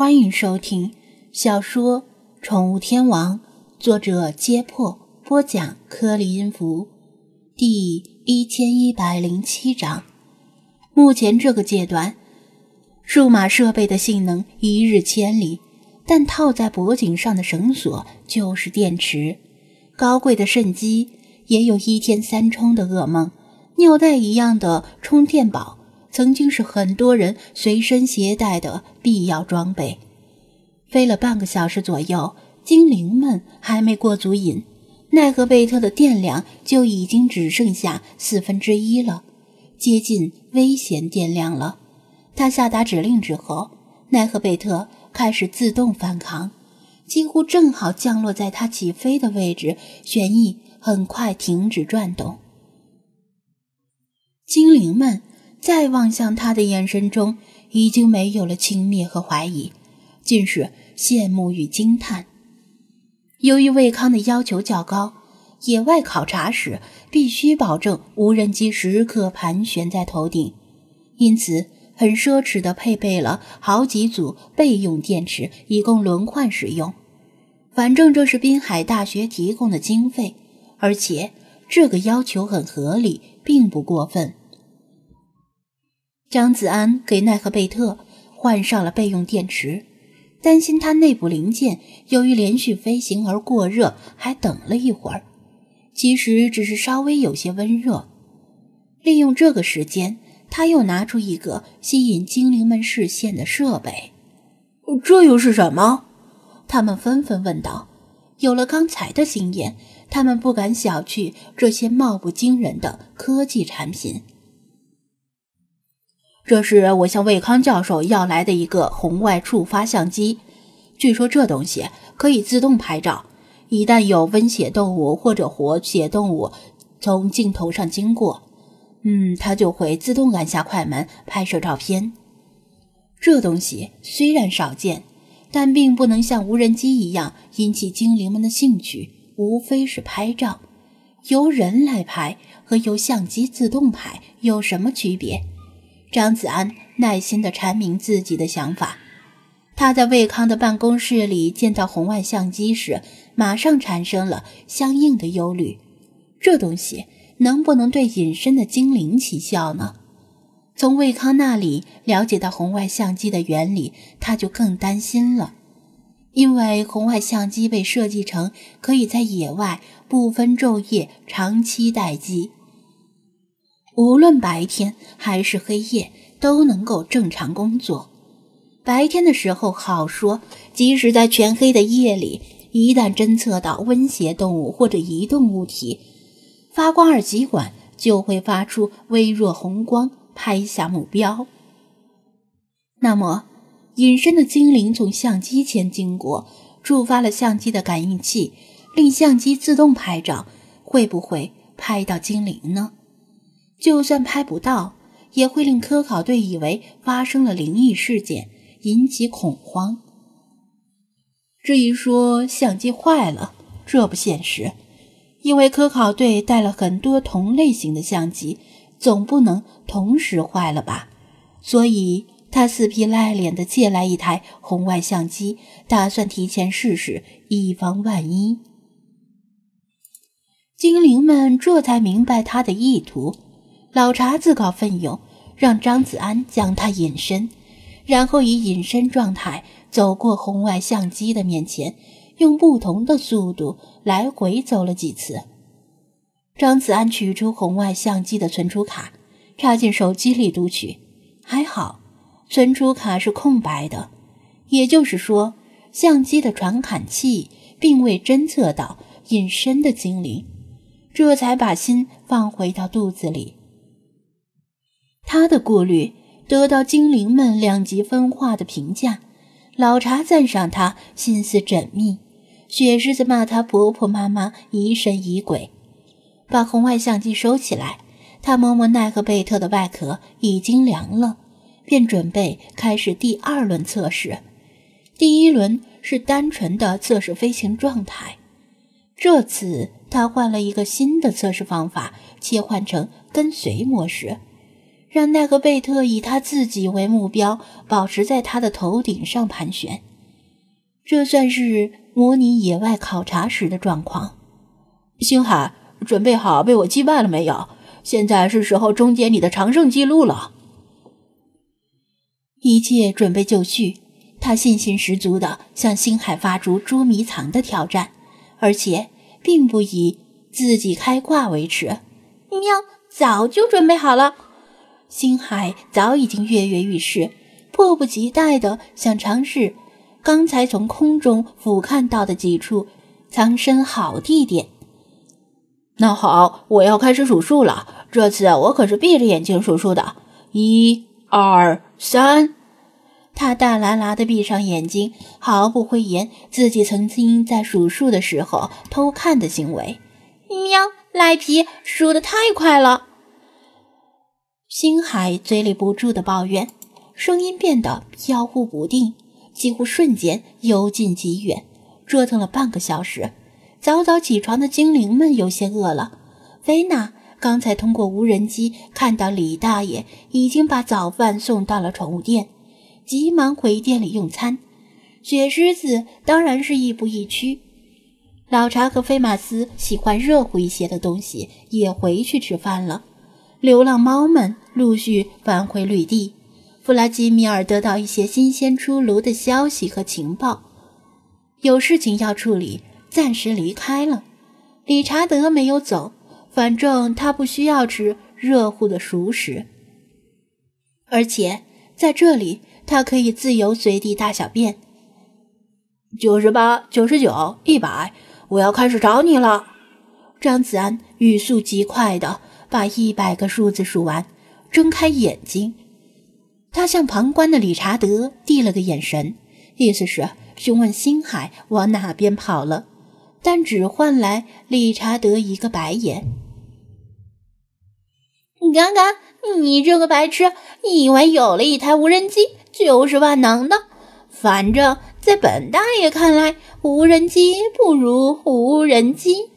欢迎收听小说《宠物天王》，作者：揭破，播讲：颗粒音符，第一千一百零七章。目前这个阶段，数码设备的性能一日千里，但套在脖颈上的绳索就是电池。高贵的肾机也有一天三充的噩梦，尿袋一样的充电宝。曾经是很多人随身携带的必要装备。飞了半个小时左右，精灵们还没过足瘾，奈何贝特的电量就已经只剩下四分之一了，接近危险电量了。他下达指令之后，奈何贝特开始自动反抗，几乎正好降落在他起飞的位置，旋翼很快停止转动。精灵们。再望向他的眼神中，已经没有了轻蔑和怀疑，尽是羡慕与惊叹。由于卫康的要求较高，野外考察时必须保证无人机时刻盘旋在头顶，因此很奢侈地配备了好几组备用电池，以供轮换使用。反正这是滨海大学提供的经费，而且这个要求很合理，并不过分。张子安给奈何贝特换上了备用电池，担心它内部零件由于连续飞行而过热，还等了一会儿。其实只是稍微有些温热。利用这个时间，他又拿出一个吸引精灵们视线的设备。这又是什么？他们纷纷问道。有了刚才的经验，他们不敢小觑这些貌不惊人的科技产品。这是我向魏康教授要来的一个红外触发相机，据说这东西可以自动拍照，一旦有温血动物或者活血动物从镜头上经过，嗯，它就会自动按下快门拍摄照片。这东西虽然少见，但并不能像无人机一样引起精灵们的兴趣，无非是拍照。由人来拍和由相机自动拍有什么区别？张子安耐心地阐明自己的想法。他在魏康的办公室里见到红外相机时，马上产生了相应的忧虑：这东西能不能对隐身的精灵起效呢？从魏康那里了解到红外相机的原理，他就更担心了。因为红外相机被设计成可以在野外不分昼夜长期待机。无论白天还是黑夜，都能够正常工作。白天的时候好说，即使在全黑的夜里，一旦侦测到温血动物或者移动物体，发光二极管就会发出微弱红光，拍下目标。那么，隐身的精灵从相机前经过，触发了相机的感应器，令相机自动拍照，会不会拍到精灵呢？就算拍不到，也会令科考队以为发生了灵异事件，引起恐慌。至于说相机坏了，这不现实，因为科考队带了很多同类型的相机，总不能同时坏了吧？所以他死皮赖脸地借来一台红外相机，打算提前试试，以防万一。精灵们这才明白他的意图。老查自告奋勇，让张子安将他隐身，然后以隐身状态走过红外相机的面前，用不同的速度来回走了几次。张子安取出红外相机的存储卡，插进手机里读取，还好，存储卡是空白的，也就是说，相机的传感器并未侦测到隐身的精灵，这才把心放回到肚子里。他的顾虑得到精灵们两极分化的评价。老查赞赏他心思缜密，雪狮子骂他婆婆妈妈疑神疑鬼。把红外相机收起来，他摸摸奈何贝特的外壳，已经凉了，便准备开始第二轮测试。第一轮是单纯的测试飞行状态，这次他换了一个新的测试方法，切换成跟随模式。让那个贝特以他自己为目标，保持在他的头顶上盘旋。这算是模拟野外考察时的状况。星海，准备好被我击败了没有？现在是时候终结你的长胜记录了。一切准备就绪，他信心十足地向星海发出捉迷藏的挑战，而且并不以自己开挂为耻。喵，早就准备好了。星海早已经跃跃欲试，迫不及待地想尝试刚才从空中俯瞰到的几处藏身好地点。那好，我要开始数数了。这次我可是闭着眼睛数数的，一。二三，他大喇喇的闭上眼睛，毫不讳言自己曾经在数数的时候偷看的行为。喵，赖皮，数的太快了！星海嘴里不住的抱怨，声音变得飘忽不定，几乎瞬间由近及远。折腾了半个小时，早早起床的精灵们有些饿了。菲娜。刚才通过无人机看到李大爷已经把早饭送到了宠物店，急忙回店里用餐。雪狮子当然是亦步亦趋。老查和菲马斯喜欢热乎一些的东西，也回去吃饭了。流浪猫们陆续返回绿地。弗拉基米尔得到一些新鲜出炉的消息和情报，有事情要处理，暂时离开了。理查德没有走。反正他不需要吃热乎的熟食，而且在这里他可以自由随地大小便。九十八、九十九、一百，我要开始找你了。张子安语速极快的把一百个数字数完，睁开眼睛，他向旁观的理查德递了个眼神，意思是询问星海往哪边跑了。但只换来理查德一个白眼。嘎嘎，你这个白痴，以为有了一台无人机就是万能的？反正在本大爷看来，无人机不如无人机。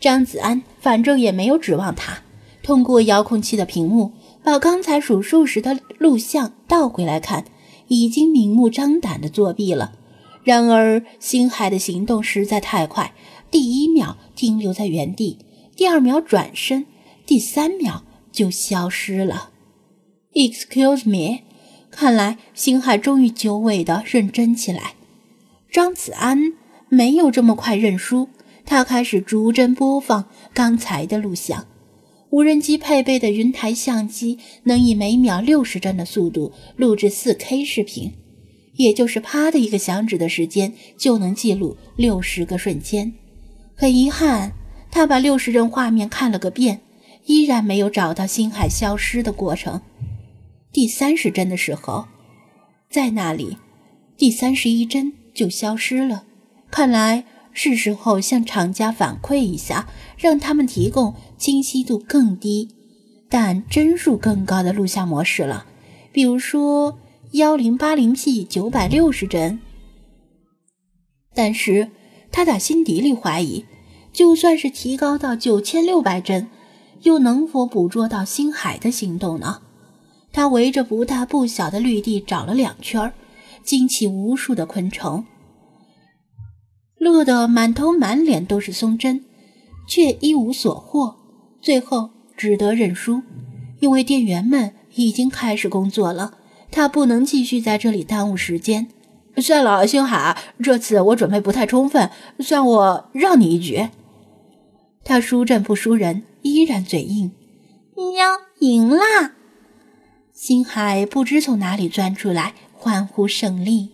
张子安反正也没有指望他，通过遥控器的屏幕把刚才数数时的录像倒回来看，已经明目张胆的作弊了。然而，星海的行动实在太快，第一秒停留在原地，第二秒转身，第三秒就消失了。Excuse me，看来星海终于久违的认真起来。张子安没有这么快认输，他开始逐帧播放刚才的录像。无人机配备的云台相机能以每秒六十帧的速度录制 4K 视频。也就是啪的一个响指的时间，就能记录六十个瞬间。很遗憾，他把六十帧画面看了个遍，依然没有找到星海消失的过程。第三十帧的时候，在那里，第三十一帧就消失了。看来是时候向厂家反馈一下，让他们提供清晰度更低但帧数更高的录像模式了，比如说。幺零八零 P 九百六十帧，但是他打心底里怀疑，就算是提高到九千六百帧，又能否捕捉到星海的行动呢？他围着不大不小的绿地找了两圈，惊起无数的昆虫，乐得满头满脸都是松针，却一无所获，最后只得认输，因为店员们已经开始工作了。他不能继续在这里耽误时间。算了，星海，这次我准备不太充分，算我让你一局。他输阵不输人，依然嘴硬。喵，赢啦！星海不知从哪里钻出来，欢呼胜利。